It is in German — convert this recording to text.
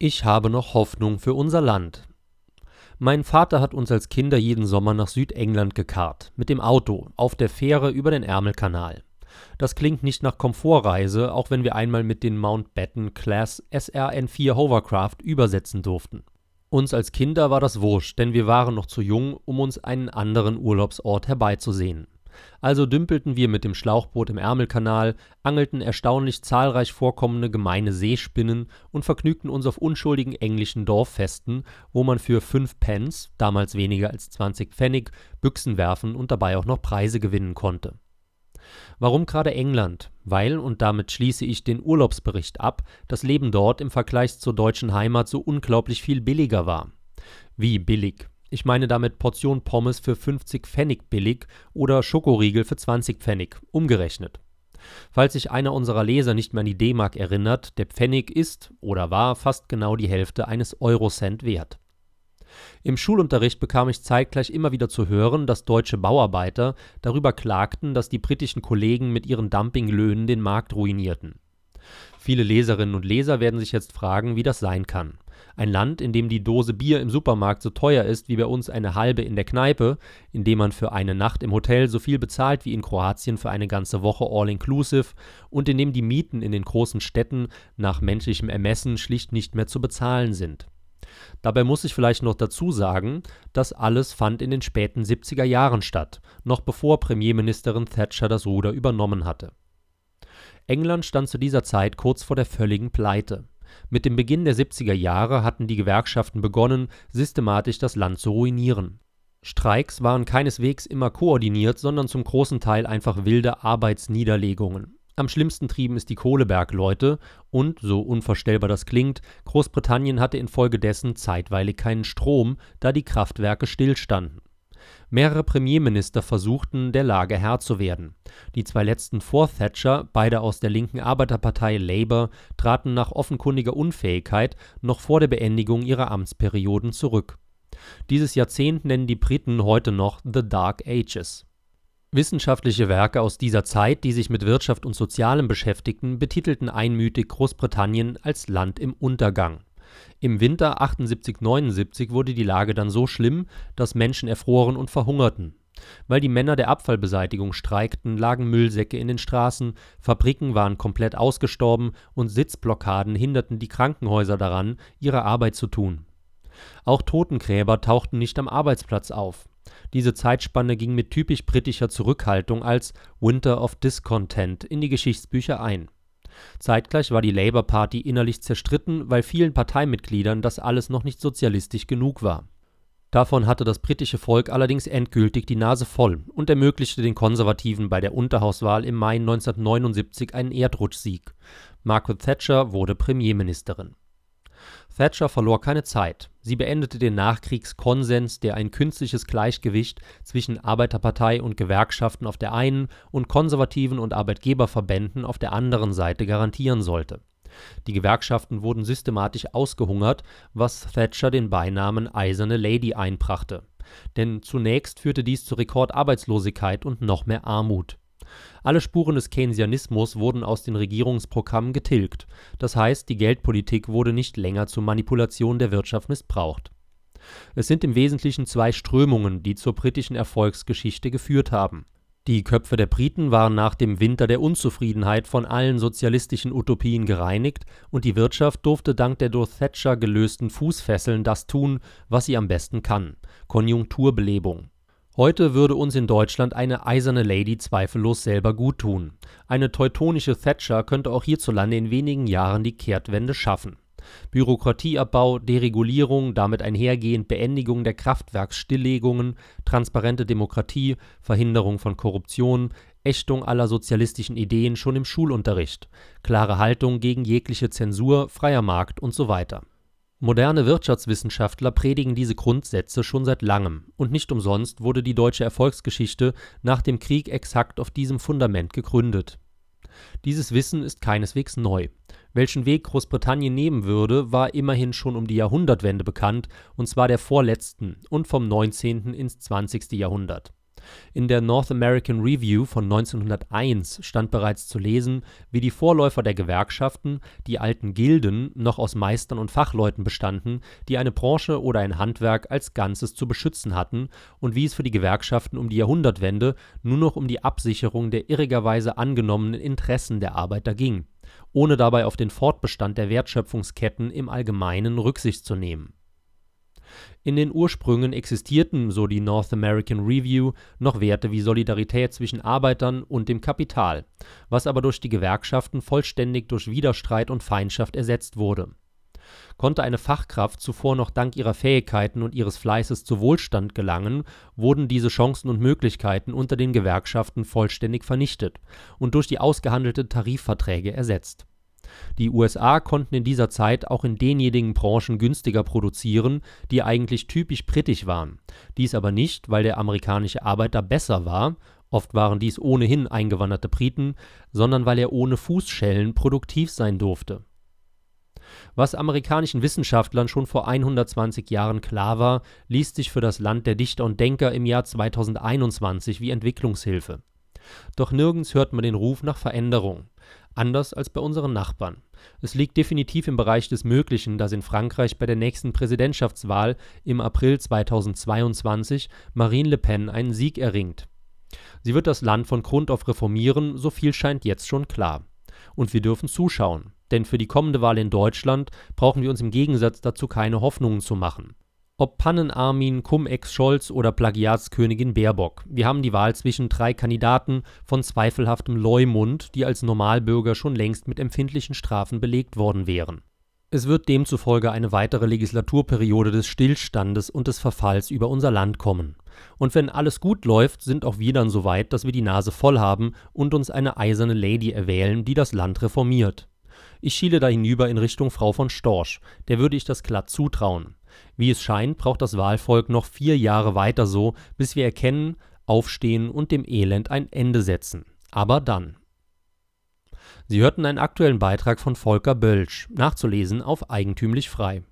Ich habe noch Hoffnung für unser Land. Mein Vater hat uns als Kinder jeden Sommer nach Südengland gekarrt, mit dem Auto, auf der Fähre über den Ärmelkanal. Das klingt nicht nach Komfortreise, auch wenn wir einmal mit den Mountbatten Class SRN-4 Hovercraft übersetzen durften. Uns als Kinder war das wurscht, denn wir waren noch zu jung, um uns einen anderen Urlaubsort herbeizusehen. Also dümpelten wir mit dem Schlauchboot im Ärmelkanal, angelten erstaunlich zahlreich vorkommende gemeine Seespinnen und vergnügten uns auf unschuldigen englischen Dorffesten, wo man für fünf Pence (damals weniger als 20 Pfennig) Büchsen werfen und dabei auch noch Preise gewinnen konnte. Warum gerade England? Weil, und damit schließe ich den Urlaubsbericht ab, das Leben dort im Vergleich zur deutschen Heimat so unglaublich viel billiger war. Wie billig? Ich meine damit Portion Pommes für 50 Pfennig billig oder Schokoriegel für 20 Pfennig, umgerechnet. Falls sich einer unserer Leser nicht mehr an die D-Mark erinnert, der Pfennig ist oder war fast genau die Hälfte eines Eurocent wert. Im Schulunterricht bekam ich zeitgleich immer wieder zu hören, dass deutsche Bauarbeiter darüber klagten, dass die britischen Kollegen mit ihren Dumpinglöhnen den Markt ruinierten. Viele Leserinnen und Leser werden sich jetzt fragen, wie das sein kann. Ein Land, in dem die Dose Bier im Supermarkt so teuer ist wie bei uns eine halbe in der Kneipe, in dem man für eine Nacht im Hotel so viel bezahlt wie in Kroatien für eine ganze Woche all-inclusive und in dem die Mieten in den großen Städten nach menschlichem Ermessen schlicht nicht mehr zu bezahlen sind. Dabei muss ich vielleicht noch dazu sagen, das alles fand in den späten 70er Jahren statt, noch bevor Premierministerin Thatcher das Ruder übernommen hatte. England stand zu dieser Zeit kurz vor der völligen Pleite. Mit dem Beginn der 70er Jahre hatten die Gewerkschaften begonnen, systematisch das Land zu ruinieren. Streiks waren keineswegs immer koordiniert, sondern zum großen Teil einfach wilde Arbeitsniederlegungen. Am schlimmsten trieben es die Kohlebergleute und, so unvorstellbar das klingt, Großbritannien hatte infolgedessen zeitweilig keinen Strom, da die Kraftwerke stillstanden. Mehrere Premierminister versuchten, der Lage Herr zu werden. Die zwei letzten vor Thatcher, beide aus der linken Arbeiterpartei Labour, traten nach offenkundiger Unfähigkeit noch vor der Beendigung ihrer Amtsperioden zurück. Dieses Jahrzehnt nennen die Briten heute noch The Dark Ages. Wissenschaftliche Werke aus dieser Zeit, die sich mit Wirtschaft und Sozialem beschäftigten, betitelten einmütig Großbritannien als Land im Untergang im Winter 78 / 79 wurde die Lage dann so schlimm, dass Menschen erfroren und verhungerten. Weil die Männer der Abfallbeseitigung streikten, lagen Müllsäcke in den Straßen, Fabriken waren komplett ausgestorben und Sitzblockaden hinderten die Krankenhäuser daran, ihre Arbeit zu tun. Auch Totengräber tauchten nicht am Arbeitsplatz auf. Diese Zeitspanne ging mit typisch britischer Zurückhaltung als Winter of Discontent in die Geschichtsbücher ein Zeitgleich war die Labour Party innerlich zerstritten, weil vielen Parteimitgliedern das alles noch nicht sozialistisch genug war. Davon hatte das britische Volk allerdings endgültig die Nase voll und ermöglichte den Konservativen bei der Unterhauswahl im Mai 1979 einen Erdrutschsieg. Margaret Thatcher wurde Premierministerin Thatcher verlor keine Zeit. Sie beendete den Nachkriegskonsens, der ein künstliches Gleichgewicht zwischen Arbeiterpartei und Gewerkschaften auf der einen und konservativen und Arbeitgeberverbänden auf der anderen Seite garantieren sollte. Die Gewerkschaften wurden systematisch ausgehungert, was Thatcher den Beinamen Eiserne Lady einbrachte. Denn zunächst führte dies zu Rekordarbeitslosigkeit und noch mehr Armut alle Spuren des Keynesianismus wurden aus den Regierungsprogrammen getilgt, das heißt, die Geldpolitik wurde nicht länger zur Manipulation der Wirtschaft missbraucht. Es sind im Wesentlichen zwei Strömungen, die zur britischen Erfolgsgeschichte geführt haben. Die Köpfe der Briten waren nach dem Winter der Unzufriedenheit von allen sozialistischen Utopien gereinigt und die Wirtschaft durfte dank der durch Thatcher gelösten Fußfesseln das tun, was sie am besten kann: Konjunkturbelebung Heute würde uns in Deutschland eine Eiserne Lady zweifellos selber guttun. Eine teutonische Thatcher könnte auch hierzulande in wenigen Jahren die Kehrtwende schaffen. Bürokratieabbau, Deregulierung, damit einhergehend Beendigung der Kraftwerksstilllegungen, transparente Demokratie, Verhinderung von Korruption, Ächtung aller sozialistischen Ideen schon im Schulunterricht, klare Haltung gegen jegliche Zensur, freier Markt und so weiter Moderne Wirtschaftswissenschaftler predigen diese Grundsätze schon seit langem, und nicht umsonst wurde die deutsche Erfolgsgeschichte nach dem Krieg exakt auf diesem Fundament gegründet. Dieses Wissen ist keineswegs neu. Welchen Weg Großbritannien nehmen würde, war immerhin schon um die Jahrhundertwende bekannt, und zwar der vorletzten und vom 19. ins 20. Jahrhundert. In der North American Review von 1901 stand bereits zu lesen, wie die Vorläufer der Gewerkschaften, die alten Gilden, noch aus Meistern und Fachleuten bestanden, die eine Branche oder ein Handwerk als Ganzes zu beschützen hatten, und wie es für die Gewerkschaften um die Jahrhundertwende nur noch um die Absicherung der irrigerweise angenommenen Interessen der Arbeiter ging, ohne dabei auf den Fortbestand der Wertschöpfungsketten im Allgemeinen Rücksicht zu nehmen in den Ursprüngen existierten, so die North American Review, noch Werte wie Solidarität zwischen Arbeitern und dem Kapital, was aber durch die Gewerkschaften vollständig durch Widerstreit und Feindschaft ersetzt wurde. Konnte eine Fachkraft zuvor noch dank ihrer Fähigkeiten und ihres Fleißes zu Wohlstand gelangen, wurden diese Chancen und Möglichkeiten unter den Gewerkschaften vollständig vernichtet und durch die ausgehandelte Tarifverträge ersetzt die USA konnten in dieser Zeit auch in denjenigen Branchen günstiger produzieren, die eigentlich typisch britisch waren, dies aber nicht, weil der amerikanische Arbeiter besser war (oft waren dies ohnehin eingewanderte Briten), sondern weil er ohne Fußschellen produktiv sein durfte. Was amerikanischen Wissenschaftlern schon vor 120 Jahren klar war, liest sich für das Land der Dichter und Denker im Jahr 2021 wie Entwicklungshilfe. Doch nirgends hört man den Ruf nach Veränderung anders als bei unseren Nachbarn. Es liegt definitiv im Bereich des Möglichen, dass in Frankreich bei der nächsten Präsidentschaftswahl im April 2022 Marine Le Pen einen Sieg erringt. Sie wird das Land von Grund auf reformieren, so viel scheint jetzt schon klar. Und wir dürfen zuschauen, denn für die kommende Wahl in Deutschland brauchen wir uns im Gegensatz dazu keine Hoffnungen zu machen. Ob Pannen-Armin, Cum-Ex-Scholz oder Plagiatskönigin Baerbock, wir haben die Wahl zwischen drei Kandidaten von zweifelhaftem Leumund, die als Normalbürger schon längst mit empfindlichen Strafen belegt worden wären. Es wird demzufolge eine weitere Legislaturperiode des Stillstandes und des Verfalls über unser Land kommen. Und wenn alles gut läuft, sind auch wir dann so weit, dass wir die Nase voll haben und uns eine eiserne Lady erwählen, die das Land reformiert. Ich schiele da hinüber in Richtung Frau von Storch, der würde ich das glatt zutrauen. Wie es scheint, braucht das Wahlvolk noch vier Jahre weiter so, bis wir erkennen, aufstehen und dem Elend ein Ende setzen. Aber dann. Sie hörten einen aktuellen Beitrag von Volker Bölsch, nachzulesen auf Eigentümlich Frei